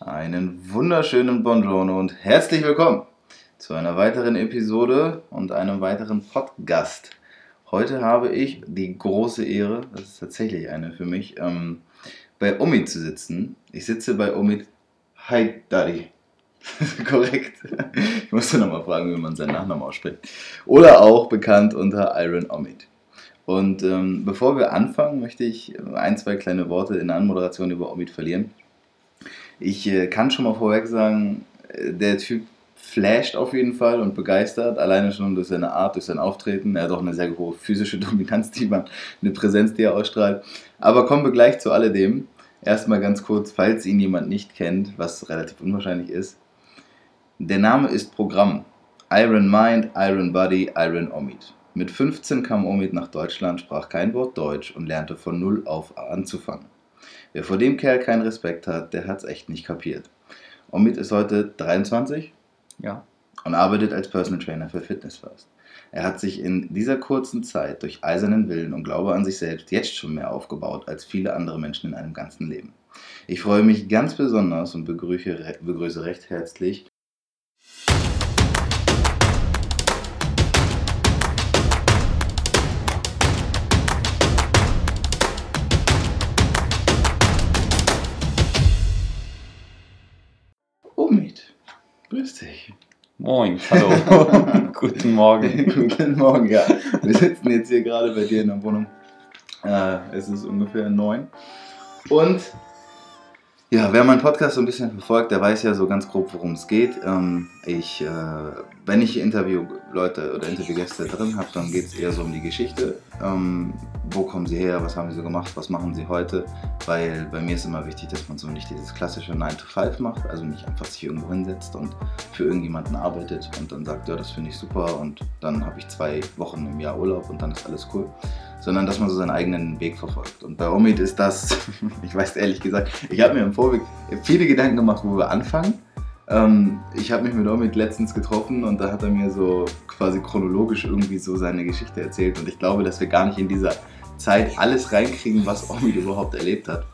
Einen wunderschönen Buongiorno und herzlich willkommen zu einer weiteren Episode und einem weiteren Podcast. Heute habe ich die große Ehre, das ist tatsächlich eine für mich, ähm, bei Omid zu sitzen. Ich sitze bei Omid. Hi, Daddy. Korrekt. Ich musste nochmal fragen, wie man seinen Nachnamen ausspricht. Oder auch bekannt unter Iron Omid. Und ähm, bevor wir anfangen, möchte ich ein, zwei kleine Worte in der Anmoderation über Omid verlieren. Ich äh, kann schon mal vorweg sagen, äh, der Typ flasht auf jeden Fall und begeistert, alleine schon durch seine Art, durch sein Auftreten. Er hat auch eine sehr hohe physische Dominanz, die man, eine Präsenz, die er ausstrahlt. Aber kommen wir gleich zu alledem. Erstmal ganz kurz, falls ihn jemand nicht kennt, was relativ unwahrscheinlich ist. Der Name ist Programm. Iron Mind, Iron Body, Iron Omid. Mit 15 kam Omid nach Deutschland, sprach kein Wort Deutsch und lernte von Null auf anzufangen. Wer vor dem Kerl keinen Respekt hat, der hat's echt nicht kapiert. Omid ist heute 23 Ja. und arbeitet als Personal Trainer für Fitness First. Er hat sich in dieser kurzen Zeit durch eisernen Willen und Glaube an sich selbst jetzt schon mehr aufgebaut als viele andere Menschen in einem ganzen Leben. Ich freue mich ganz besonders und begrüße recht herzlich Moin, hallo. Guten Morgen. Guten Morgen, ja. Wir sitzen jetzt hier gerade bei dir in der Wohnung. Äh, es ist ungefähr neun. Und ja, wer meinen Podcast so ein bisschen verfolgt, der weiß ja so ganz grob, worum es geht. Ähm, ich, äh, wenn ich Interviewleute oder Interviewgäste drin habe, dann geht es eher so um die Geschichte. Ähm, wo kommen sie her, was haben sie so gemacht, was machen sie heute? Weil bei mir ist immer wichtig, dass man so nicht dieses klassische 9 to 5 macht, also nicht einfach sich irgendwo hinsetzt und für irgendjemanden arbeitet und dann sagt, ja, das finde ich super und dann habe ich zwei Wochen im Jahr Urlaub und dann ist alles cool sondern dass man so seinen eigenen Weg verfolgt. Und bei Omid ist das, ich weiß ehrlich gesagt, ich habe mir im Vorweg viele Gedanken gemacht, wo wir anfangen. Ähm, ich habe mich mit Omid letztens getroffen und da hat er mir so quasi chronologisch irgendwie so seine Geschichte erzählt und ich glaube, dass wir gar nicht in dieser Zeit alles reinkriegen, was Omid überhaupt erlebt hat.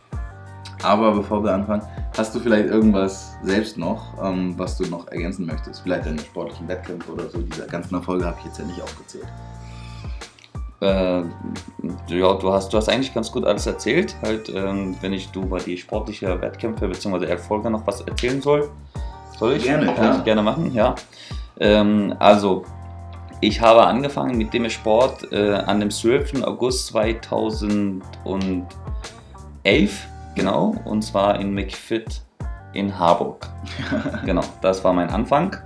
Aber bevor wir anfangen, hast du vielleicht irgendwas selbst noch, ähm, was du noch ergänzen möchtest? Vielleicht deine sportlichen Wettkämpfe oder so. Diese ganzen Erfolge habe ich jetzt ja nicht aufgezählt. Äh, ja, du hast, du hast eigentlich ganz gut alles erzählt. Halt, ähm, wenn ich du über die sportliche Wettkämpfe bzw. Erfolge noch was erzählen soll, soll ich? Gerne, Kann klar. ich gerne machen, ja. Ähm, also, ich habe angefangen mit dem Sport äh, an dem 12. August 2011, genau, und zwar in McFit in Harburg. genau, das war mein Anfang.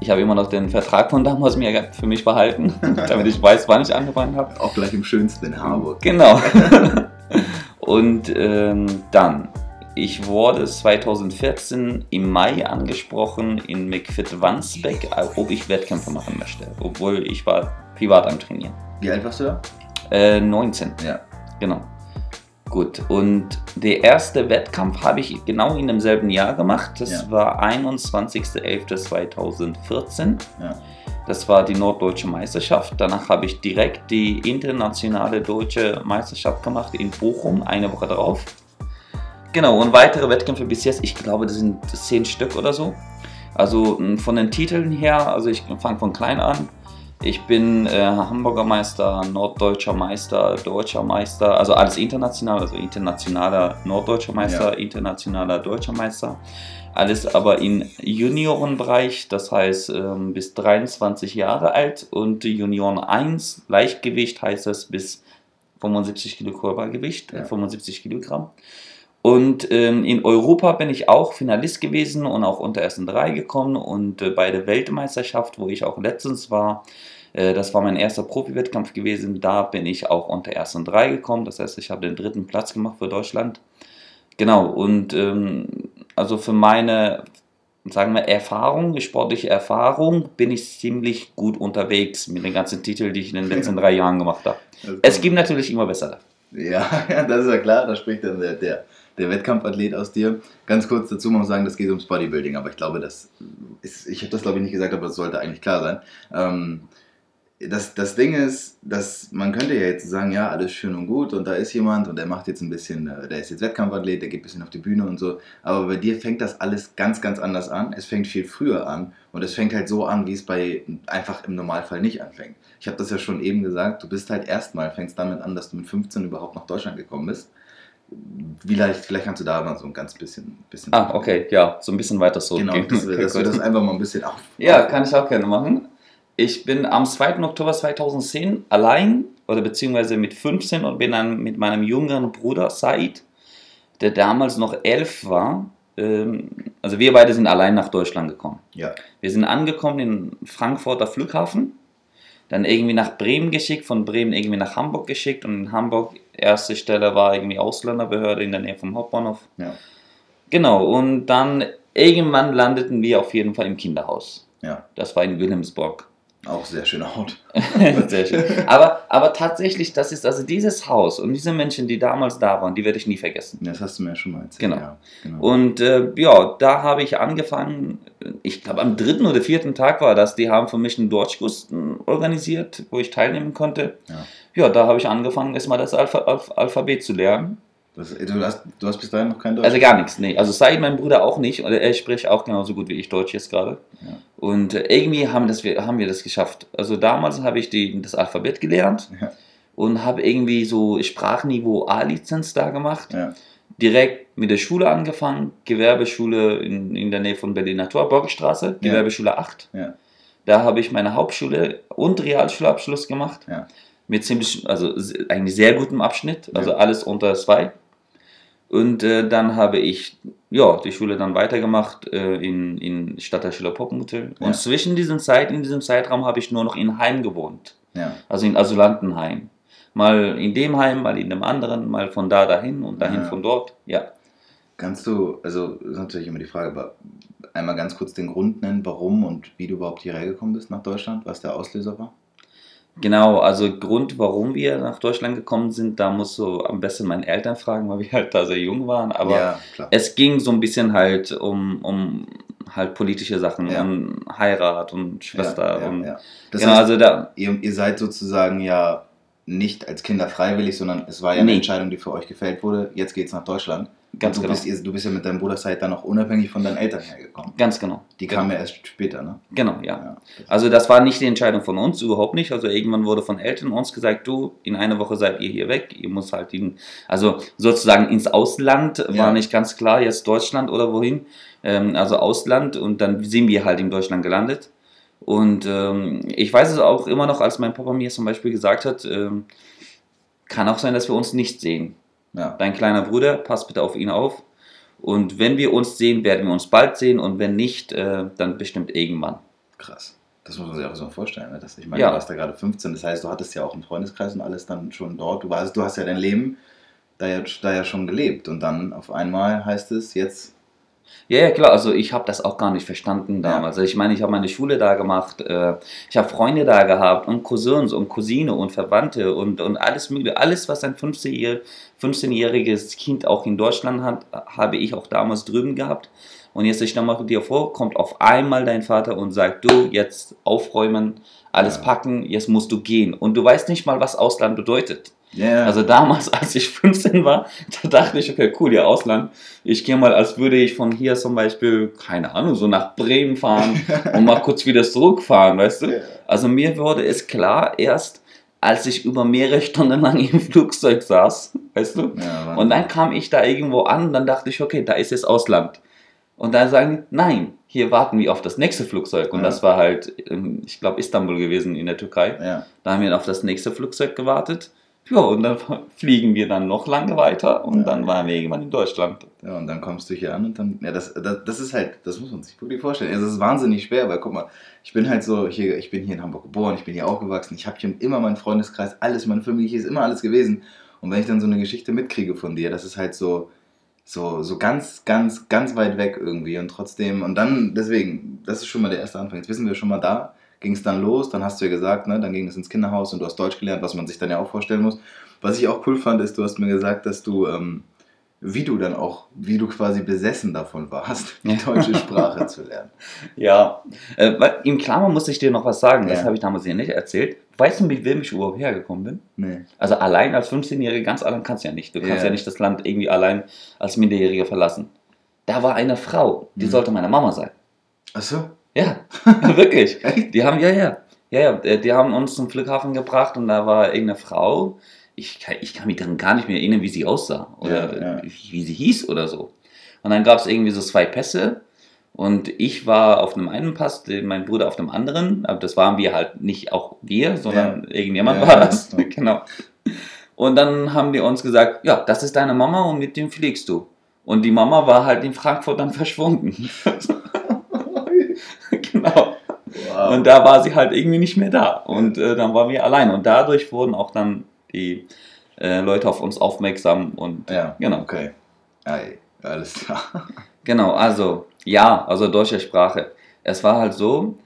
Ich habe immer noch den Vertrag von damals mir für mich behalten, damit ich weiß, wann ich angefangen habe. Auch gleich im schönsten in Harburg. Genau. Und ähm, dann, ich wurde 2014 im Mai angesprochen in McFit Wandsbek, ob ich Wettkämpfe machen möchte, obwohl ich war privat am Trainieren. Wie alt warst du da? Äh, 19, Ja. genau. Gut, und der erste Wettkampf habe ich genau in demselben Jahr gemacht. Das Ja. war 21.11.2014. Ja. Das war die Norddeutsche Meisterschaft. Danach habe ich direkt die internationale deutsche Meisterschaft gemacht in Bochum, eine Woche drauf. Genau, und weitere Wettkämpfe bis jetzt, ich glaube, das sind zehn Stück oder so. Also von den Titeln her, also ich fange von klein an. Ich bin äh, Hamburger Meister, Norddeutscher Meister, Deutscher Meister, also alles international, also internationaler Norddeutscher Meister, Ja. internationaler Deutscher Meister. Alles aber im Juniorenbereich, das heißt ähm, bis 23 Jahre alt und Junioren 1, Leichtgewicht heißt das bis 75 Kilo Körpergewicht, Ja. 75 Kilogramm. Und ähm, in Europa bin ich auch Finalist gewesen und auch unter ersten drei gekommen. Und äh, bei der Weltmeisterschaft, wo ich auch letztens war, äh, das war mein erster Profi-Wettkampf gewesen, da bin ich auch unter ersten drei gekommen. Das heißt, ich habe den dritten Platz gemacht für Deutschland. Genau, und ähm, also für meine, sagen wir, Erfahrung, sportliche Erfahrung, bin ich ziemlich gut unterwegs mit den ganzen Titeln, die ich in den letzten drei Jahren gemacht habe. Es gibt natürlich immer bessere. Ja, das ist ja klar, da spricht dann der, der, der Wettkampfathlet aus dir. Ganz kurz dazu muss man sagen, das geht ums Bodybuilding, aber ich glaube, das ist, ich habe das glaube ich nicht gesagt, aber das sollte eigentlich klar sein. Ähm, das, das Ding ist, dass man könnte ja jetzt sagen, ja, alles schön und gut und da ist jemand und der macht jetzt ein bisschen, äh, der ist jetzt Wettkampfathlet, der geht ein bisschen auf die Bühne und so. Aber bei dir fängt das alles ganz, ganz anders an. Es fängt viel früher an und es fängt halt so an, wie es bei einfach im Normalfall nicht anfängt. Ich habe das ja schon eben gesagt, du bist halt erstmal, fängst damit an, dass du mit 15 überhaupt nach Deutschland gekommen bist. Vielleicht, vielleicht kannst du da mal so ein ganz bisschen. bisschen Ah, okay, ja, so ein bisschen weiter so. Genau, dass, wir, dass wir das einfach mal ein bisschen auf. Ja, kann ich auch gerne machen. Ich bin am 2. Oktober 2010 allein oder beziehungsweise mit 15 und bin dann mit meinem jüngeren Bruder Said, der damals noch elf war. ähm, Also wir beide sind allein nach Deutschland gekommen. Ja, Wir sind angekommen in Frankfurter Flughafen, dann irgendwie nach Bremen geschickt, von Bremen irgendwie nach Hamburg geschickt und in Hamburg erste Stelle war irgendwie Ausländerbehörde in der Nähe vom Hauptbahnhof. ja, Genau, und dann irgendwann landeten wir auf jeden Fall im Kinderhaus. ja. Das war in Wilhelmsburg. Auch sehr schöner Haut. Sehr schön. Aber, aber tatsächlich, das ist also dieses Haus und diese Menschen, die damals da waren, die werde ich nie vergessen. Das hast du mir ja schon mal erzählt. Genau. Ja, genau. Und äh, ja, da habe ich angefangen, ich glaube am dritten oder vierten Tag war das, die haben für mich einen Deutschkurs organisiert, wo ich teilnehmen konnte. Ja. Ja, da habe ich angefangen, erstmal das Alpha Alph Alphabet zu lernen. Das, du, hast, du hast bis dahin noch kein Deutsch? Also gar nichts, nee. Also Said, mein Bruder, auch nicht. Oder er spricht auch genauso gut wie ich Deutsch jetzt gerade. Ja. Und äh, irgendwie haben, das, wir- haben wir das geschafft. Also damals habe ich die, das Alphabet gelernt Ja. und habe irgendwie so Sprachniveau A-Lizenz da gemacht. Ja. Direkt mit der Schule angefangen, Gewerbeschule in, in der Nähe von Berliner Tor, Borgstraße, Ja. Gewerbeschule 8. Ja. Da habe ich meine Hauptschule und Realschulabschluss gemacht. Mit ziemlich, also eigentlich sehr gutem Abschnitt, also alles unter zwei. Und äh, dann habe ich ja, die Schule dann weitergemacht äh, in, in Stadtteil Schiller Poppenhüttel. Ja. Und zwischen diesen Zeit, in diesem Zeitraum habe ich nur noch in Heim gewohnt. ja. Also in Asylantenheim. Mal in dem Heim, mal in dem anderen, mal von da dahin und dahin Ja. von dort. Ja. Kannst du, also das ist natürlich immer die Frage, aber einmal ganz kurz den Grund nennen, warum und wie du überhaupt hierher gekommen bist nach Deutschland, was der Auslöser war? Genau, also Grund, warum wir nach Deutschland gekommen sind, da musst du am besten meinen Eltern fragen, weil wir halt da sehr jung waren. Aber ja, es ging so ein bisschen halt um, um halt politische Sachen, Ja. um Heirat und Schwester. ja, ja, und, genau, heißt, also da, ihr, ihr seid sozusagen ja nicht als Kinder freiwillig, sondern es war ja eine Nee. Entscheidung, die für euch gefällt wurde. Jetzt geht's nach Deutschland. Ganz du, genau. bist, du bist ja mit deinem Bruder Said dann auch unabhängig von deinen Eltern hergekommen. Ganz genau. Die genau. kamen ja erst später, ne? Genau, ja. Ja. Also das war nicht die Entscheidung von uns, überhaupt nicht. Also irgendwann wurde von Eltern uns gesagt, du, in einer Woche seid ihr hier weg, ihr müsst halt in, also sozusagen ins Ausland, Ja. war nicht ganz klar, jetzt Deutschland oder wohin, ähm, also Ausland und dann sind wir halt in Deutschland gelandet. Und ähm, ich weiß es auch immer noch, als mein Papa mir zum Beispiel gesagt hat, ähm, kann auch sein, dass wir uns nicht sehen. Ja. Dein kleiner Bruder, pass bitte auf ihn auf. Und wenn wir uns sehen, werden wir uns bald sehen und wenn nicht, äh, dann bestimmt irgendwann. Krass. Das muss man sich auch so vorstellen. Ne? Das, ich meine, Ja. du warst da gerade 15, das heißt, du hattest ja auch einen Freundeskreis und alles dann schon dort. Du, warst, du hast ja dein Leben da ja, da ja schon gelebt und dann auf einmal heißt es jetzt, Ja, ja, klar, also ich habe das auch gar nicht verstanden Ja. damals. Also ich meine, ich habe meine Schule da gemacht, äh, ich habe Freunde da gehabt und Cousins und Cousine und Verwandte und, und alles mögliche. Alles, was ein 15-jähr- 15-jähriges Kind auch in Deutschland hat, habe ich auch damals drüben gehabt. Und jetzt stell mal dir vor, kommt auf einmal dein Vater und sagt, du, jetzt aufräumen, alles Ja. packen, jetzt musst du gehen. Und du weißt nicht mal, was Ausland bedeutet. ja, Also damals, als ich 15 war, da dachte ich, okay, cool, ja, Ausland. Ich gehe mal, als würde ich von hier zum Beispiel, keine Ahnung, so nach Bremen fahren und mal kurz wieder zurückfahren, weißt du? Ja. Also mir wurde es klar erst, als ich über mehrere Stunden lang im Flugzeug saß, weißt du? ja. Und dann kam ich da irgendwo an und dann dachte ich, okay, da ist jetzt Ausland. Und dann sagen die, nein, hier warten wir auf das nächste Flugzeug. Und Ja. das war halt, ähm, ich glaube, Istanbul gewesen in der Türkei. ja. Da haben wir auf das nächste Flugzeug gewartet. Ja, und dann fliegen wir dann noch lange weiter und Ja. dann waren wir irgendwann in Deutschland. ja, und dann kommst du hier an und dann, ja, das, das, das ist halt, das muss man sich wirklich vorstellen. Also, Es ist wahnsinnig schwer, weil guck mal, ich bin halt so, hier, ich bin hier in Hamburg geboren, ich bin hier aufgewachsen, ich habe hier immer meinen Freundeskreis, alles, meine Familie hier ist immer alles gewesen. Und wenn ich dann so eine Geschichte mitkriege von dir, das ist halt so, so, so ganz, ganz, ganz weit weg irgendwie und trotzdem, und dann, deswegen, das ist schon mal der erste Anfang. Jetzt wissen wir schon mal da, ging es dann los, dann hast du ja gesagt, ne, dann ging es ins Kinderhaus und du hast Deutsch gelernt, was man sich dann ja auch vorstellen muss. Was ich auch cool fand, ist, du hast mir gesagt, dass du, ähm, wie du dann auch, wie du quasi besessen davon warst, die deutsche Sprache zu lernen. Ja, äh, in Klammer muss ich dir noch was sagen, das Ja. habe ich damals hier nicht erzählt. Weißt du, mit wem ich überhaupt hergekommen bin? Nee. Also allein als 15-Jähriger, ganz allein kannst du ja nicht. Du kannst Ja. ja nicht das Land irgendwie allein als Minderjähriger verlassen. Da war eine Frau, die Mhm. sollte meine Mama sein. Achso? Ja, wirklich. Die haben, ja, ja. Ja, ja, die haben uns zum Flughafen gebracht und da war irgendeine Frau. Ich kann, ich kann mich dann gar nicht mehr erinnern, wie sie aussah oder Ja, ja. wie sie hieß oder so. Und dann gab es irgendwie so zwei Pässe und ich war auf einem einen Pass, mein Bruder auf dem anderen. Aber das waren wir halt nicht auch wir, sondern irgendjemand Ja, war ja, das. genau. Und dann haben die uns gesagt, ja, das ist deine Mama und mit dem fliegst du. Und die Mama war halt in Frankfurt dann verschwunden. genau. Wow. Und da war sie halt irgendwie nicht mehr da. Und äh, dann waren wir allein. Und dadurch wurden auch dann die äh, Leute auf uns aufmerksam. Und ja, genau. okay. Ei, alles klar. genau, also ja, also deutsche Sprache. Es war halt so,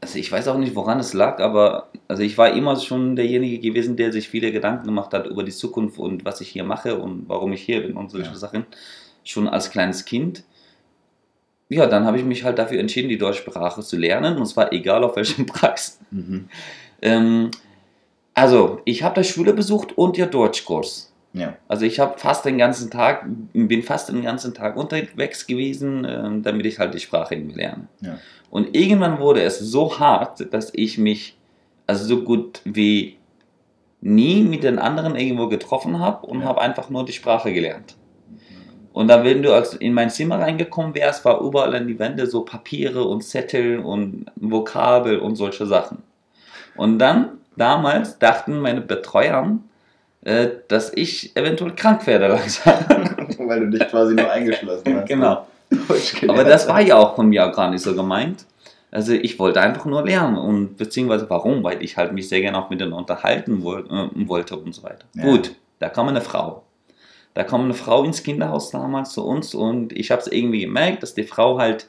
also ich weiß auch nicht, woran es lag, aber also ich war immer schon derjenige gewesen, der sich viele Gedanken gemacht hat über die Zukunft und was ich hier mache und warum ich hier bin und solche Ja. Sachen. Schon als kleines Kind. Ja, dann habe ich mich halt dafür entschieden, die deutsche Sprache zu lernen. Und zwar egal auf welchem Preis. Mhm. Ähm, also, ich habe da Schule besucht und ihr Deutschkurs. Ja. Also ich habe fast den ganzen Tag, bin fast den ganzen Tag unterwegs gewesen, ähm, damit ich halt die Sprache irgendwie lerne. Ja. Und irgendwann wurde es so hart, dass ich mich also so gut wie nie mit den anderen irgendwo getroffen habe und Ja. habe einfach nur die Sprache gelernt. Und dann, wenn du in mein Zimmer reingekommen wärst, war überall an die Wände so Papiere und Zettel und Vokabel und solche Sachen. Und dann, damals, dachten meine Betreuer, äh, dass ich eventuell krank werde langsam. Weil du dich quasi nur eingeschlossen hast. genau. Deutsch gelernt Aber das war ja auch von mir gar nicht so gemeint. Also ich wollte einfach nur lernen und beziehungsweise warum? Weil ich halt mich sehr gerne auch mit denen unterhalten äh, wollte und so weiter. Ja. Gut, da kam eine Frau. Da kam eine Frau ins Kinderhaus damals zu uns und ich habe es irgendwie gemerkt, dass die Frau halt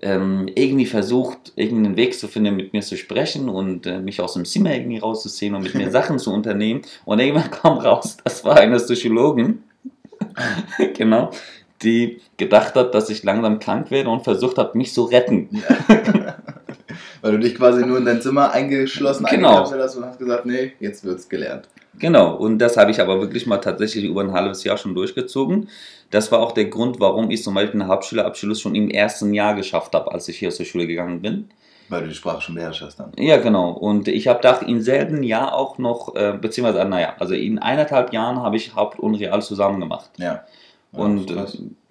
ähm, irgendwie versucht, irgendeinen Weg zu finden, mit mir zu sprechen und äh, mich aus dem Zimmer irgendwie rauszuziehen und mit mir Sachen zu unternehmen. Und irgendwann kam raus, das war eine Psychologin, genau, die gedacht hat, dass ich langsam krank werde und versucht hat, mich zu retten. Weil du dich quasi nur in dein Zimmer eingeschlossen Genau. hast und hast gesagt, nee, jetzt wird's gelernt. Genau, und das habe ich aber wirklich mal tatsächlich über ein halbes Jahr schon durchgezogen. Das war auch der Grund, warum ich zum Beispiel einen Hauptschulabschluss schon im ersten Jahr geschafft habe, als ich hier zur Schule gegangen bin. Weil du die Sprache schon beherrscht hast dann. Ja, genau. Und ich habe da im selben Jahr auch noch, äh, beziehungsweise, naja, also in eineinhalb Jahren habe ich Haupt und Real zusammen gemacht. Ja. Ja, Und äh,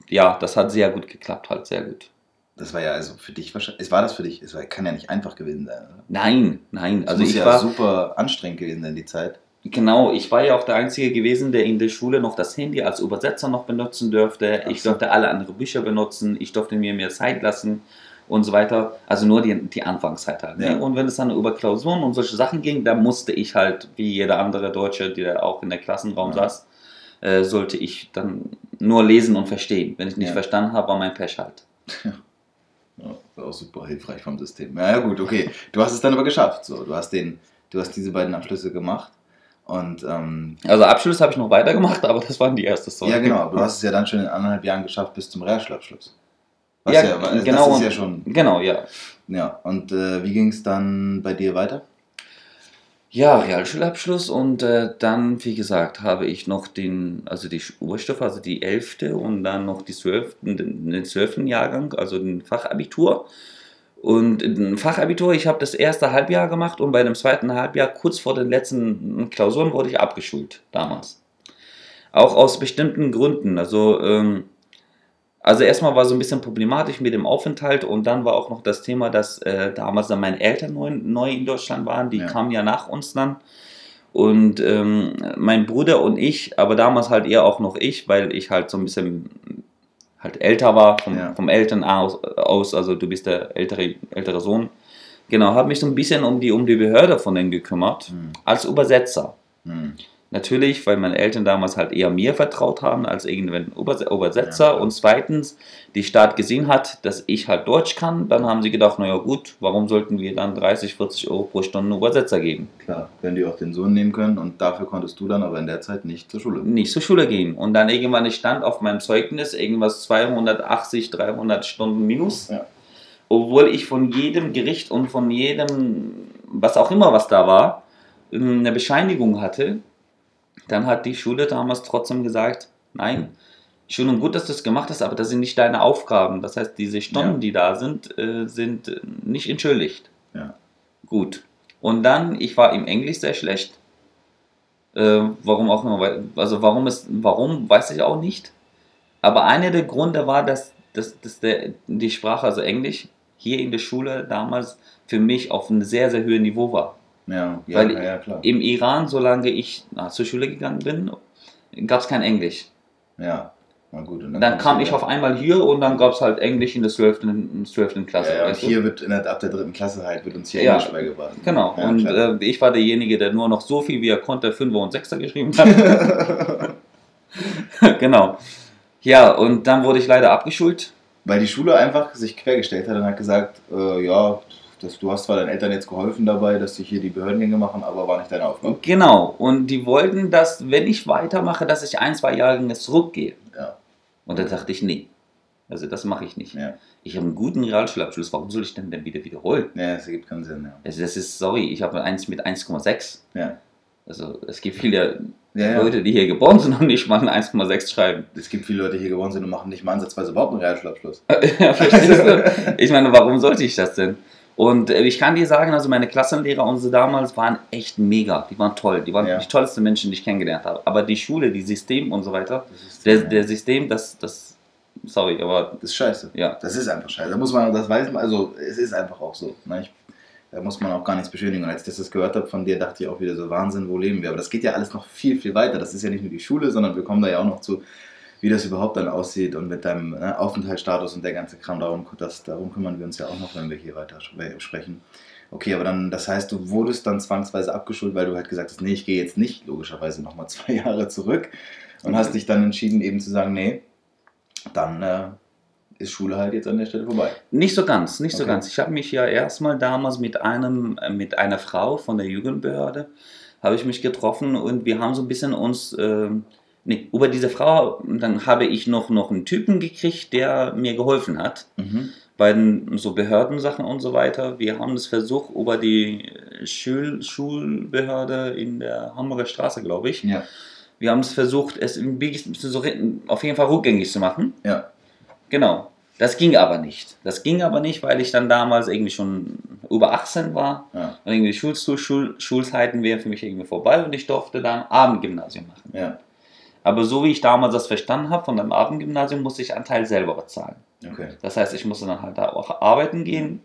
ja, das hat sehr gut geklappt, halt sehr gut. das war ja also für dich wahrscheinlich. Es war das für dich? Es war, kann ja nicht einfach gewesen sein, oder? Nein, nein. Es Also muss ich ja war, super anstrengend gewesen sein, die Zeit. Genau, ich war ja auch der Einzige gewesen, der in der Schule noch das Handy als Übersetzer noch benutzen dürfte. Ach Ich so. durfte alle andere Bücher benutzen, ich durfte mir mehr Zeit lassen und so weiter. Also nur die, die Anfangszeit halt. Ja. Ne? Und wenn es dann über Klausuren und solche Sachen ging, da musste ich halt, wie jeder andere Deutsche, der auch in der Klassenraum Ja. saß, äh, sollte ich dann nur lesen und verstehen. Wenn ich nicht Ja. verstanden habe, war mein Pech halt. Ja, war auch super hilfreich vom System. Ja, ja, gut, okay. Du hast es dann aber geschafft. So, du hast den, du hast diese beiden Abschlüsse gemacht. Und ähm, Also Abschluss habe ich noch weitergemacht, aber das waren die erste Story. ja, genau, aber du hast es ja dann schon in anderthalb Jahren geschafft bis zum Realschulabschluss. Was Ja, weil genau. Das ist ja schon. Genau, ja. Ja, und äh, wie ging es dann bei dir weiter? Ja, Realschulabschluss und äh, dann, wie gesagt, habe ich noch den, also die Oberstufe, also die 11. und dann noch die 12., den, den 12. Jahrgang, also den Fachabitur. Und ein Fachabitur, ich habe das erste Halbjahr gemacht und bei dem zweiten Halbjahr, kurz vor den letzten Klausuren, wurde ich abgeschult damals. Auch aus bestimmten Gründen. Also, ähm, also erstmal war so ein bisschen problematisch mit dem Aufenthalt und dann war auch noch das Thema, dass äh, damals dann meine Eltern neu, neu in Deutschland waren, die Ja. kamen ja nach uns dann. Und ähm, mein Bruder und ich, aber damals halt eher auch noch ich, weil ich halt so ein bisschen halt älter war vom, Ja. vom Eltern aus, aus, also du bist der ältere, ältere Sohn. Genau, habe mich so ein bisschen um die, um die Behörde von denen gekümmert, Hm. als Übersetzer. Hm. Natürlich, weil meine Eltern damals halt eher mir vertraut haben als irgendeinen Übersetzer. Ja, und zweitens, die Staat gesehen hat, dass ich halt Deutsch kann. Dann haben sie gedacht, naja gut, warum sollten wir dann 30, 40 Euro pro Stunde Übersetzer geben? Klar, wenn die auch den Sohn nehmen können. Und dafür konntest du dann aber in der Zeit nicht zur Schule. Nicht zur Schule gehen. Und dann irgendwann stand auf meinem Zeugnis irgendwas 280, 300 Stunden minus. Ja. Obwohl ich von jedem Gericht und von jedem, was auch immer was da war, eine Bescheinigung hatte dann hat die Schule damals trotzdem gesagt, nein, schön und gut, dass du es gemacht hast, aber das sind nicht deine Aufgaben. Das heißt, diese Stunden, ja. die da sind, äh, sind nicht entschuldigt. Ja. Gut. Und dann, ich war im Englisch sehr schlecht. Äh, warum auch immer, also warum ist, warum, weiß ich auch nicht. Aber einer der Gründe war, dass, dass, dass der, die Sprache, also Englisch, hier in der Schule damals für mich auf einem sehr, sehr hohen Niveau war. Ja, ja, Weil ja, klar. im Iran, solange ich na, zur Schule gegangen bin, gab es kein Englisch. Ja, na gut. dann, dann kam ich auf einmal hier und dann gab es halt Englisch in der 12. In 12. Klasse. Ja, ja, und hier wird in der, ab der dritten Klasse halt wird uns hier ja, Englisch beigebracht. Genau, und äh, ich war derjenige, der nur noch so viel wie er konnte, 5 und 6er geschrieben hat. genau. Ja, und dann wurde ich leider abgeschult. Weil die Schule einfach sich quergestellt hat und hat gesagt, äh, ja, das, du hast zwar deinen Eltern jetzt geholfen dabei, dass sie hier die Behördengänge machen, aber war nicht deine Aufgabe. Genau. Und die wollten, dass, wenn ich weitermache, dass ich ein, zwei Jahre zurückgehe. Ja. Und dann dachte ich, nee. Also das mache ich nicht. Ja. Ich habe einen guten Realschulabschluss. Warum soll ich denn denn wieder wiederholen? Ja, das ergibt keinen Sinn. Ja. Also das ist, sorry, ich habe eins mit 1,6. Ja. Also es gibt viele ja, Leute, die hier geboren sind und nicht mal ein 1,6 schreiben. Es gibt viele Leute, die hier geboren sind und machen nicht mal ansatzweise überhaupt einen Realschulabschluss. ja, verstehst du? Ich meine, warum sollte ich das denn? Und äh, ich kann dir sagen, also meine Klassenlehrer, unsere damals, waren echt mega. Die waren toll. Die waren ja. die tollsten Menschen, die ich kennengelernt habe. Aber die Schule, die System und so weiter, System, der, der System, das, das, sorry, aber. Das ist scheiße. Ja. Das ist einfach scheiße. Da muss man, das weiß man, also es ist einfach auch so. Ne? Ich, da muss man auch gar nichts beschönigen. Und als ich das gehört habe von dir, dachte ich auch wieder so, Wahnsinn, wo leben wir? Aber das geht ja alles noch viel, viel weiter. Das ist ja nicht nur die Schule, sondern wir kommen da ja auch noch zu wie das überhaupt dann aussieht und mit deinem ne, Aufenthaltsstatus und der ganze Kram, darum, das, darum kümmern wir uns ja auch noch, wenn wir hier weiter sprechen. Okay, aber dann, das heißt, du wurdest dann zwangsweise abgeschult, weil du halt gesagt hast, nee, ich gehe jetzt nicht logischerweise nochmal zwei Jahre zurück und hast dich dann entschieden, eben zu sagen, nee, dann äh, ist Schule halt jetzt an der Stelle vorbei. Nicht so ganz, nicht okay. so ganz. Ich habe mich ja erstmal damals mit einem, äh, mit einer Frau von der Jugendbehörde, habe ich mich getroffen und wir haben so ein bisschen uns äh, nee, über diese Frau, dann habe ich noch, noch einen Typen gekriegt, der mir geholfen hat. Mhm. Bei den so Behördensachen und so weiter. Wir haben das versucht über die Schul Schulbehörde in der Hamburger Straße, glaube ich. Ja. Wir haben es versucht, es ein bisschen so auf jeden Fall rückgängig zu machen. Ja. Genau. Das ging aber nicht. Das ging aber nicht, weil ich dann damals irgendwie schon über 18 war. Ja. Und irgendwie Schul Schul Schulzeiten wären für mich irgendwie vorbei und ich durfte dann Abendgymnasium machen. Ja. Aber so wie ich damals das verstanden habe, von dem Abendgymnasium musste ich einen Teil selber bezahlen. Okay. Das heißt, ich musste dann halt da auch arbeiten gehen,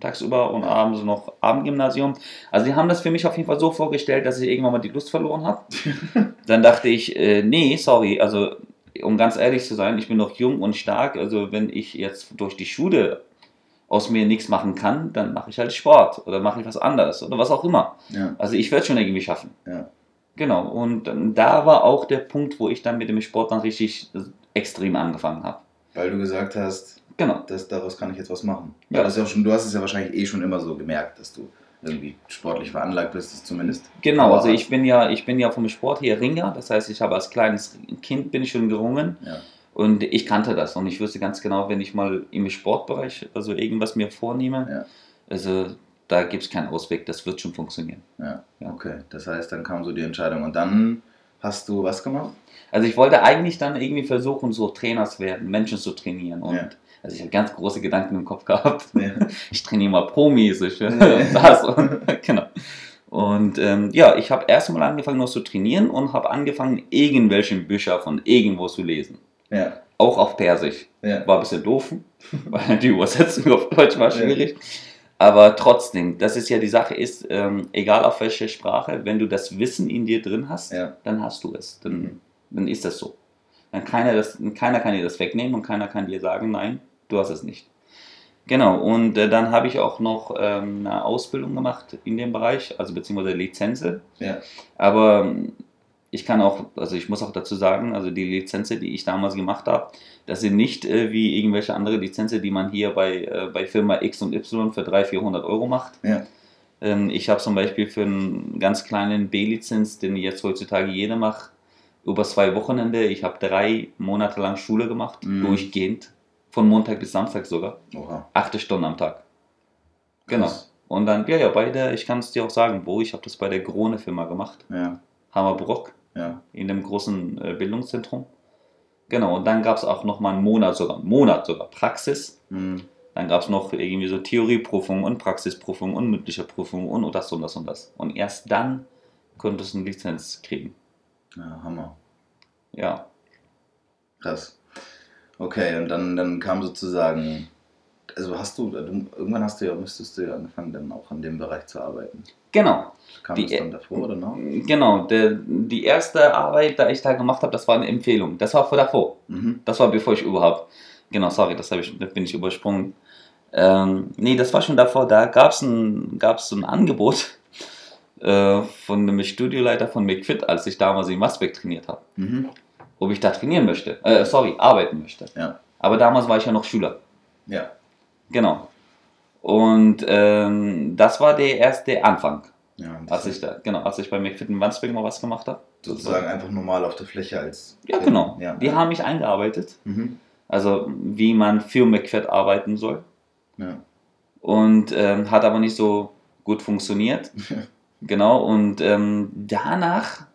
tagsüber und abends noch Abendgymnasium. Also die haben das für mich auf jeden Fall so vorgestellt, dass ich irgendwann mal die Lust verloren habe. dann dachte ich, äh, nee, sorry, also um ganz ehrlich zu sein, ich bin noch jung und stark. Also wenn ich jetzt durch die Schule aus mir nichts machen kann, dann mache ich halt Sport oder mache ich was anderes oder was auch immer. Ja. Also ich werde schon irgendwie schaffen. Ja. Genau, und da war auch der Punkt, wo ich dann mit dem Sport dann richtig extrem angefangen habe. Weil du gesagt hast, genau. dass daraus kann ich jetzt was machen. Ja. Das ja schon, du hast es ja wahrscheinlich eh schon immer so gemerkt, dass du irgendwie sportlich veranlagt bist, zumindest. Genau, also ich bin ja, ich bin ja vom Sport hier Ringer, das heißt, ich habe als kleines Kind bin ich schon gerungen. Ja. Und ich kannte das und ich wusste ganz genau, wenn ich mal im Sportbereich also irgendwas mir vornehme, ja. also da gibt es keinen Ausweg, das wird schon funktionieren. Ja. ja, okay. Das heißt, dann kam so die Entscheidung und dann hast du was gemacht? Also ich wollte eigentlich dann irgendwie versuchen, so Trainers werden, Menschen zu trainieren und ja. Also ich habe ganz große Gedanken im Kopf gehabt. Ja. Ich trainiere mal Promis, ich, ja. das und, genau. Und ähm, ja, ich habe erstmal angefangen noch zu trainieren und habe angefangen, irgendwelche Bücher von irgendwo zu lesen. Ja. Auch auf Persisch. Ja. War ein bisschen doof, weil die Übersetzung auf Deutsch war schwierig. Aber trotzdem, das ist ja die Sache, ist, ähm, egal auf welche Sprache, wenn du das Wissen in dir drin hast, ja. dann hast du es. Dann, mhm. dann ist das so. Dann keiner, das, keiner kann dir das wegnehmen und keiner kann dir sagen, nein, du hast es nicht. Genau, und äh, dann habe ich auch noch ähm, eine Ausbildung gemacht in dem Bereich, also beziehungsweise Lizenze. Ja. Aber Ich kann auch, also ich muss auch dazu sagen, also die Lizenzen, die ich damals gemacht habe, das sind nicht äh, wie irgendwelche andere Lizenzen, die man hier bei, äh, bei Firma X und Y für 300, 400 Euro macht. Ja. Ähm, ich habe zum Beispiel für einen ganz kleinen B-Lizenz, den jetzt heutzutage jeder macht, über zwei Wochenende, ich habe drei Monate lang Schule gemacht, Mhm. durchgehend, von Montag bis Samstag sogar, Oha. acht Stunden am Tag. Genau. Krass. Und dann, ja, ja, bei der, ich kann es dir auch sagen, wo, ich habe das bei der Krone-Firma gemacht, Ja, Hammerbrock, ja. in dem großen äh, Bildungszentrum. Genau, und dann gab es auch noch mal einen Monat sogar, einen Monat sogar Praxis. Mhm. Dann gab es noch irgendwie so Theorieprüfung und Praxisprüfung und mündliche Prüfung und das und das und das. Und erst dann konntest du eine Lizenz kriegen. Ja, Hammer. Ja, Krass. Okay, und dann, dann kam sozusagen, also hast du, du, irgendwann hast du ja, müsstest du ja angefangen, dann auch an dem Bereich zu arbeiten. Genau. Kam Die- das dann davor oder noch? Genau, der, die erste Arbeit, die ich da gemacht habe, das war eine Empfehlung. Das war vor davor. Mhm. Das war bevor ich überhaupt. Genau, sorry, das, ich, das bin ich übersprungen. Ähm, nee, das war schon davor. Da gab es ein, gab's ein Angebot äh, von dem Studioleiter von McFit, als ich damals in Masbeck trainiert habe, Mhm. ob ich da trainieren möchte. Äh, sorry, arbeiten möchte. Ja. Aber damals war ich ja noch Schüler. Ja. Genau. Und ähm, das war der erste Anfang, ja als ich da, genau, als ich bei McFit in Wandsbek mal was gemacht habe. sozusagen einfach normal auf der Fläche als. Ja, genau. Ja. Die haben mich eingearbeitet. Mhm. Also wie man für McFit arbeiten soll. Ja. Und ähm, hat aber nicht so gut funktioniert. genau. Und ähm, danach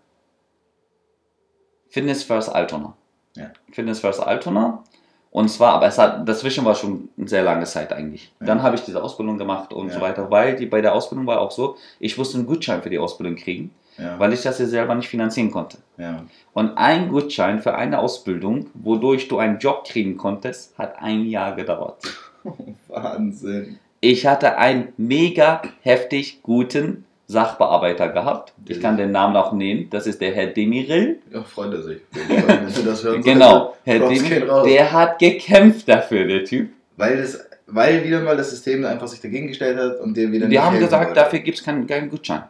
Fitness First Altona. Ja. Fitness First Altona. Und zwar, aber es hat, dazwischen war schon eine sehr lange Zeit eigentlich. Ja. Dann habe ich diese Ausbildung gemacht und Ja. so weiter, weil die, bei der Ausbildung war auch so, ich musste einen Gutschein für die Ausbildung kriegen, Ja. weil ich das ja selber nicht finanzieren konnte. Und ein Gutschein für eine Ausbildung, wodurch du einen Job kriegen konntest, hat ein Jahr gedauert. Wahnsinn. Ich hatte einen mega heftig guten Sachbearbeiter gehabt. Ich kann den Namen auch nennen. Das ist der Herr Demiril. Ja, freut er sich. Das hörst. Genau, Herr Demiril. Der hat gekämppt dafür, der Typ. Weil, das, weil wieder mal das System einfach sich dagegen gestellt hat und dir wieder Die haben gesagt, wollte. dafür gibt es keinen, keinen Gutschein.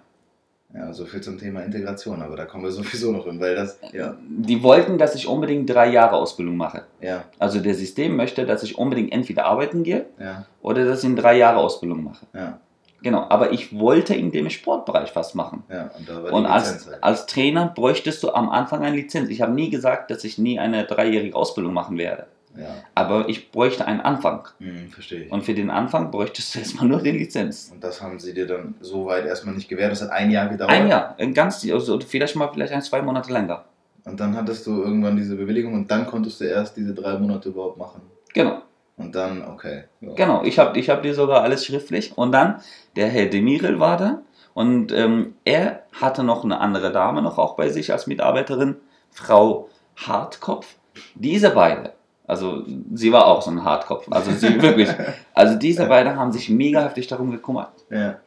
Ja, so viel zum Thema Integration, aber da kommen wir sowieso noch hin, weil das. Ja. Die wollten, dass ich unbedingt drei Jahre Ausbildung mache. Ja, Also der System möchte, dass ich unbedingt entweder arbeiten gehe ja, oder dass ich in drei Jahre Ausbildung mache. ja, Genau, aber ich wollte in dem Sportbereich was machen. ja. Und da war Und die als, halt. als Trainer bräuchtest du am Anfang eine Lizenz. Ich habe nie gesagt, dass ich nie eine dreijährige Ausbildung machen werde. Ja, Aber ich bräuchte einen Anfang. hm, verstehe ich. Und für den Anfang bräuchtest du erstmal nur die Lizenz. Und das haben sie dir dann so weit erstmal nicht gewährt. Das hat ein Jahr gedauert. Ein Jahr, ein ganz, also vielleicht mal vielleicht ein, zwei Monate länger. Und dann hattest du irgendwann diese Bewilligung und dann konntest du erst diese drei Monate überhaupt machen. Genau, Und dann, okay. Ja. genau. Ich habe ich hab dir sogar alles schriftlich. Und dann, der Herr Demirel war da. Und ähm, er hatte noch eine andere Dame noch auch bei sich als Mitarbeiterin, Frau Hartkopf. Diese beide, also sie war auch so ein Hartkopf, also sie wirklich, also diese beide haben sich mega heftig darum gekümmert. Ja,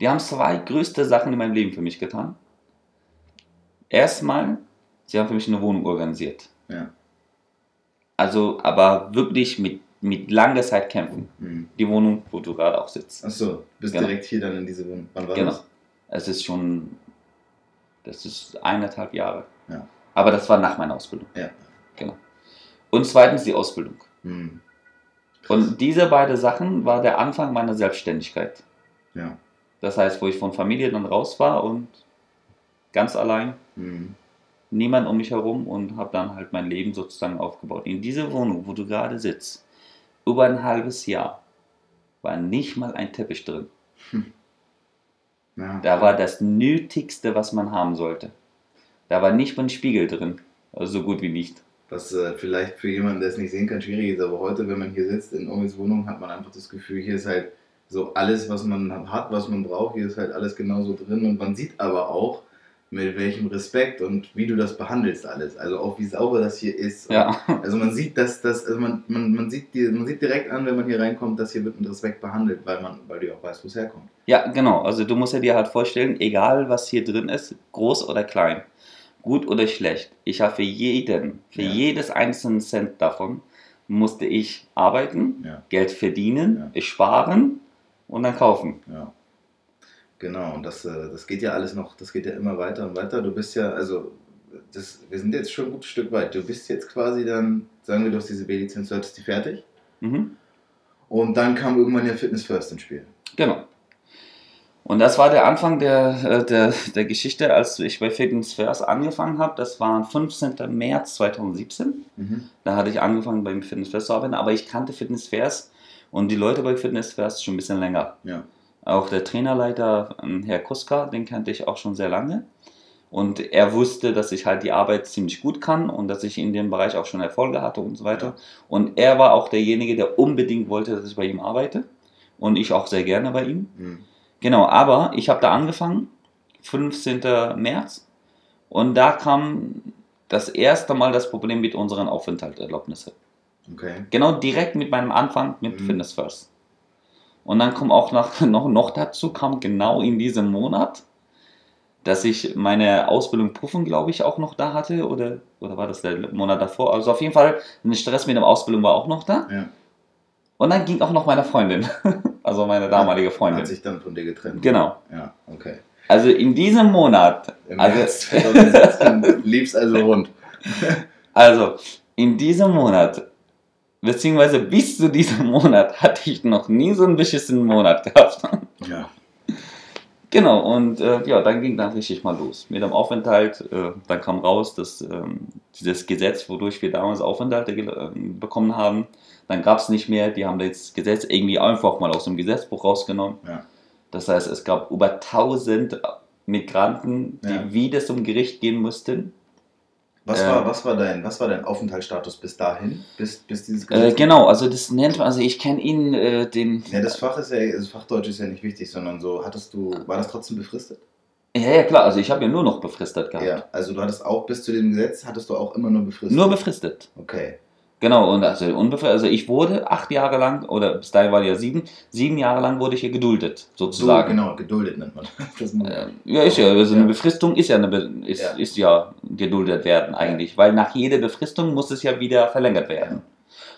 Die haben zwei größte Sachen in meinem Leben für mich getan. Erstmal, sie haben für mich eine Wohnung organisiert. ja. Also, aber wirklich mit, mit langer Zeit kämpfen. Hm. Die Wohnung, wo du gerade auch sitzt. Achso, bist Genau. direkt hier dann in diese Wohnung. Wann war Genau. das? Es ist schon, das ist eineinhalb Jahre. Ja. Aber das war nach meiner Ausbildung. Ja. Genau. Und zweitens die Ausbildung. Hm. Und diese beiden Sachen war der Anfang meiner Selbstständigkeit. Ja. Das heißt, wo ich von Familie dann raus war und ganz allein Hm. niemand um mich herum und habe dann halt mein Leben sozusagen aufgebaut. In dieser Wohnung, wo du gerade sitzt, über ein halbes Jahr war nicht mal ein Teppich drin. Ja. Da war das Nötigste, was man haben sollte. Da war nicht mal ein Spiegel drin. Also so gut wie nicht. Was äh, vielleicht für jemanden, der es nicht sehen kann, schwierig ist, aber heute, wenn man hier sitzt in Omis Wohnung, hat man einfach das Gefühl, hier ist halt so alles, was man hat, was man braucht, hier ist halt alles genauso drin und man sieht aber auch, mit welchem Respekt und wie du das behandelst alles. Also auch wie sauber das hier ist. Ja, Also man sieht, dass das, also man, man, man, sieht die, man sieht direkt an, wenn man hier reinkommt, dass hier wird mit Respekt behandelt, weil man, weil du auch weißt, wo es herkommt. ja genau. Also du musst ja dir halt vorstellen, egal was hier drin ist, groß oder klein, gut oder schlecht, ich habe für jeden, für Ja. jedes einzelne Cent davon, musste ich arbeiten, Ja. Geld verdienen, sparen und dann kaufen. Ja. Genau, und das, äh, das geht ja alles noch, das geht ja immer weiter und weiter. Du bist ja, also das, wir sind jetzt schon ein gutes Stück weit. Du bist jetzt quasi dann, sagen wir, du hast diese B-Lizenz, du hattest die fertig. Mhm. Und dann kam irgendwann ja Fitness First ins Spiel. Genau. Und das war der Anfang der, äh, der, der Geschichte, als ich bei Fitness First angefangen habe. Das war 15. März 2017. Mhm. Da hatte ich angefangen beim Fitness First zu arbeiten, aber ich kannte Fitness First und die Leute bei Fitness First schon ein bisschen länger. Ja. Auch der Trainerleiter, ähm, Herr Kuska, den kannte ich auch schon sehr lange. Und er wusste, dass ich halt die Arbeit ziemlich gut kann und dass ich in dem Bereich auch schon Erfolge hatte und so weiter. Und er war auch derjenige, der unbedingt wollte, dass ich bei ihm arbeite. Und ich auch sehr gerne bei ihm. Mhm. Genau, aber ich habe da angefangen, 15. März. Und da kam das erste Mal das Problem mit unseren Aufenthaltserlaubnissen. Okay. Genau direkt mit meinem Anfang mit Mhm. Fitness First. Und dann kommt auch noch, noch, noch dazu, kam genau in diesem Monat, dass ich meine Ausbildung Prüfung, glaube ich, auch noch da hatte. Oder, oder war das der Monat davor? Also auf jeden Fall, ein Stress mit der Ausbildung war auch noch da. Ja. Und dann ging auch noch meine Freundin, also meine damalige Hat Freundin. sich dann von dir getrennt. Genau. Ja, okay. Also in diesem Monat, Im also, März 2017 lief es also rund. also in diesem Monat, beziehungsweise bis zu diesem Monat, hatte ich noch nie so einen beschissenen Monat gehabt. Ja. Genau, und äh, ja, dann ging dann richtig mal los. Mit dem Aufenthalt, äh, dann kam raus, dass ähm, dieses Gesetz, wodurch wir damals Aufenthalte ähm, bekommen haben, dann gab es nicht mehr. Die haben das Gesetz irgendwie einfach mal aus dem Gesetzbuch rausgenommen. Ja. Das heißt, es gab über 1000 Migranten, die Ja. wieder zum Gericht gehen mussten. Was, Äh, war, was, war dein, was war dein Aufenthaltsstatus bis dahin? Bis, bis dieses Äh, genau, also das nennt man, also ich kenne ihn, äh, den. Ja, das Fach ist ja, das Fachdeutsch ist ja nicht wichtig, sondern so, hattest du, war das trotzdem befristet? Ja, ja, klar, also ich habe ja nur noch befristet gehabt. Ja, also du hattest auch bis zu dem Gesetz, hattest du auch immer nur befristet? Nur befristet. Okay. Genau, und also, also ich wurde acht Jahre lang, oder bis dahin war ja sieben, sieben Jahre lang wurde ich hier geduldet, So, sozusagen. genau, geduldet nennt man das. Äh, ja, ist ja, also eine Ja. Befristung ist ja, eine Be ist, Ja. ist ja geduldet werden eigentlich, weil nach jeder Befristung muss es ja wieder verlängert werden.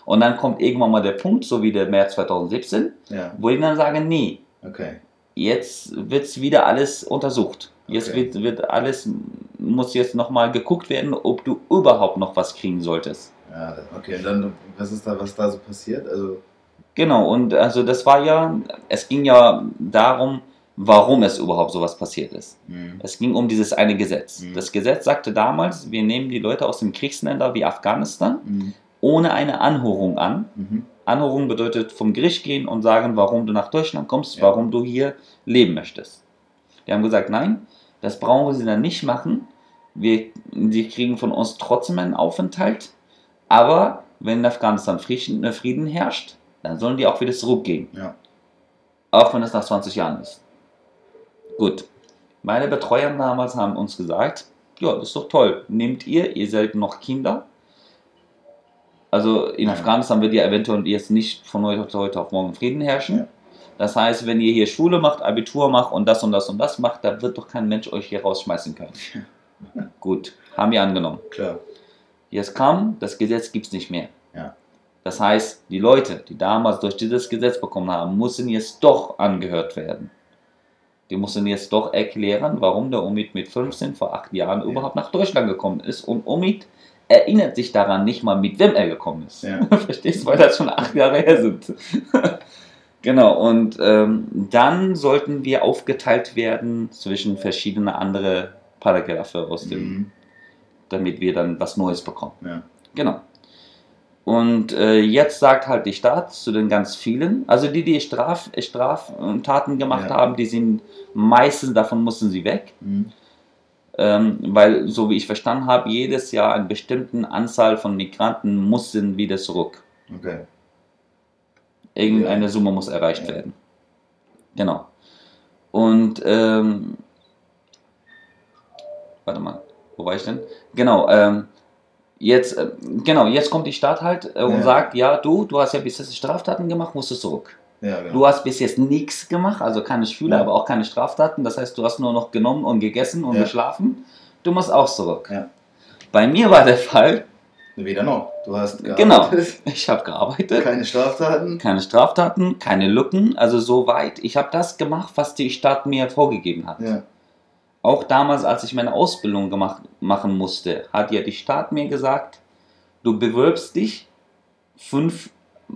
Und dann kommt irgendwann mal der Punkt, so wie der März 2017, Ja, wo ich dann sage, nee, okay. jetzt wird es wieder alles untersucht. Jetzt Okay. wird, wird alles, muss jetzt nochmal geguckt werden, ob du überhaupt noch was kriegen solltest. Ja, okay, und dann, was ist da, was da so passiert? Also, Genau, und also das war ja, es ging ja darum, warum es überhaupt sowas passiert ist. mh, Es ging um dieses eine Gesetz. Mhm. Das Gesetz sagte damals, wir nehmen die Leute aus dem Kriegsländer wie Afghanistan mh, ohne eine Anhörung an. mhm, Anhörung bedeutet vom Gericht gehen und sagen, warum du nach Deutschland kommst, Ja. warum du hier leben möchtest. Die haben gesagt, nein, das brauchen sie dann nicht machen. Wir, die kriegen von uns trotzdem einen Aufenthalt. Aber wenn in Afghanistan Frieden, äh, Frieden herrscht, dann sollen die auch wieder zurückgehen. ja, Auch wenn es nach 20 Jahren ist. Gut. Meine Betreuer damals haben uns gesagt, ja, das ist doch toll. Nehmt ihr, ihr seid noch Kinder. Also in Ja. Afghanistan wird ja eventuell jetzt nicht von heute auf morgen Frieden herrschen. Ja. Das heißt, wenn ihr hier Schule macht, Abitur macht und das und das und das macht, da wird doch kein Mensch euch hier rausschmeißen können. Gut, haben wir angenommen. klar. Jetzt kam, das Gesetz gibt es nicht mehr. Ja. Das heißt, die Leute, die damals durch dieses Gesetz bekommen haben, mussten jetzt doch angehört werden. Die mussten jetzt doch erklären, warum der Omid mit 15 vor acht Jahren Ja. überhaupt nach Deutschland gekommen ist. Und Omid erinnert sich daran nicht mal, mit wem er gekommen ist. Ja. Verstehst du, weil das schon acht Jahre her sind. genau, und ähm, dann sollten wir aufgeteilt werden zwischen verschiedene andere Paragraphe aus dem Mhm, damit wir dann was Neues bekommen. ja. Genau. Und äh, jetzt sagt halt die Staat zu den ganz vielen, also die, die Straf, Straftaten gemacht Ja. haben, die sind meistens davon mussten sie weg, Mhm, ähm, weil so wie ich verstanden habe, jedes Jahr eine bestimmte Anzahl von Migranten mussten wieder zurück. okay. Irgendeine Summe muss erreicht Ja. werden. Genau. Und ähm, warte mal, wo war ich denn? Genau, ähm, jetzt, äh, genau, jetzt kommt die Stadt halt äh, und Ja. sagt, ja, du, du hast ja bis jetzt Straftaten gemacht, musst du zurück. Ja, genau. Du hast bis jetzt nichts gemacht, also keine Schüler, Ja. aber auch keine Straftaten. Das heißt, du hast nur noch genommen und gegessen und geschlafen. Du musst auch zurück. Bei mir war der Fall, Weder noch. Du hast Genau. gearbeitet, ich habe gearbeitet. keine Straftaten. keine Straftaten, keine Lücken, also soweit. Ich habe das gemacht, was die Stadt mir vorgegeben hat. Ja, auch damals, als ich meine Ausbildung gemacht, machen musste, hat ja die Staat mir gesagt, du bewirbst dich fünf,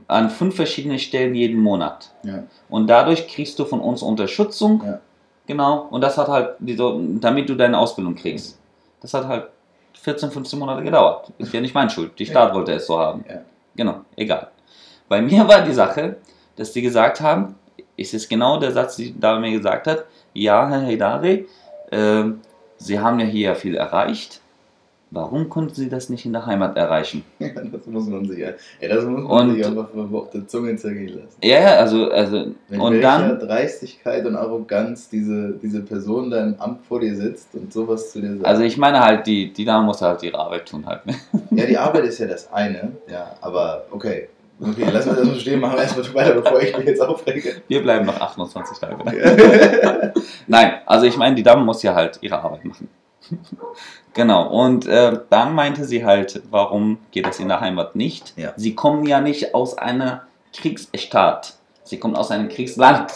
an fünf verschiedene Stellen jeden Monat. Ja. Und dadurch kriegst du von uns Unterstützung. Ja. Genau. Und das hat halt, damit du deine Ausbildung kriegst. Das hat halt 14, 15 Monate gedauert. Ist ja nicht meine Schuld. Die Staat wollte es so haben. Ja. Genau, egal. Bei mir war die Sache, dass die gesagt haben, es ist genau der Satz, den da mir gesagt hat, ja, Herr Heidari, ähm, Sie haben ja hier viel erreicht. Warum konnten Sie das nicht in der Heimat erreichen? Ja, das muss man sich, ja, das muss man Und- sich einfach auf der Zunge zergehen lassen. Ja, also, also Mit und dann, Dreistigkeit und Arroganz diese, diese Person da im Amt vor dir sitzt und sowas zu dir sagt. also ich meine halt, die, die Dame muss halt ihre Arbeit tun halt. ne? ja, die Arbeit ist ja das eine, ja, aber okay. Okay, lassen wir das mal stehen, machen wir erstmal weiter, bevor ich mich jetzt aufrege. Wir bleiben noch 28 Tage. Ne? Nein, also ich meine, die Dame muss ja halt ihre Arbeit machen. genau, und äh, dann meinte sie halt, warum geht das in der Heimat nicht? Ja. Sie kommen ja nicht aus einer Kriegsstaat. Sie kommen aus einem Kriegsland.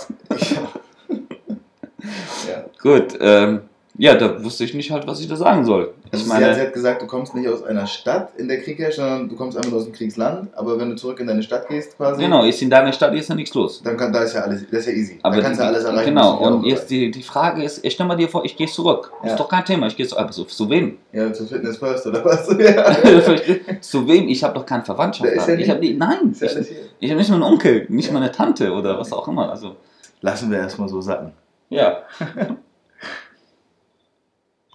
ja. Gut, ähm, ja, da wusste ich nicht halt, was ich da sagen soll. Also Ich sie, hat, sie meine, hat gesagt, du kommst nicht aus einer Stadt, in der Krieg herrscht, sondern du kommst einfach nur aus dem Kriegsland. Aber wenn du zurück in deine Stadt gehst, quasi, genau, ist in deiner Stadt ist ja nichts los. dann kann, da ist ja alles, das ist ja easy. Aber da kannst die- alles erreichen. Genau, und jetzt die, die Frage ist, ich stell mal dir vor, ich gehe zurück. Ja. Ist doch kein Thema, ich gehe zurück. Aber zu, zu wem? Ja, zu Fitness First oder was? ja. zu wem? Ich habe doch keine Verwandtschaft. Der ist da. ja ich habe die, nein, Ist ja ich, ich habe nicht mal einen Onkel, nicht Ja. mal eine Tante oder was auch immer. Also, Lassen wir erstmal so sacken. ja.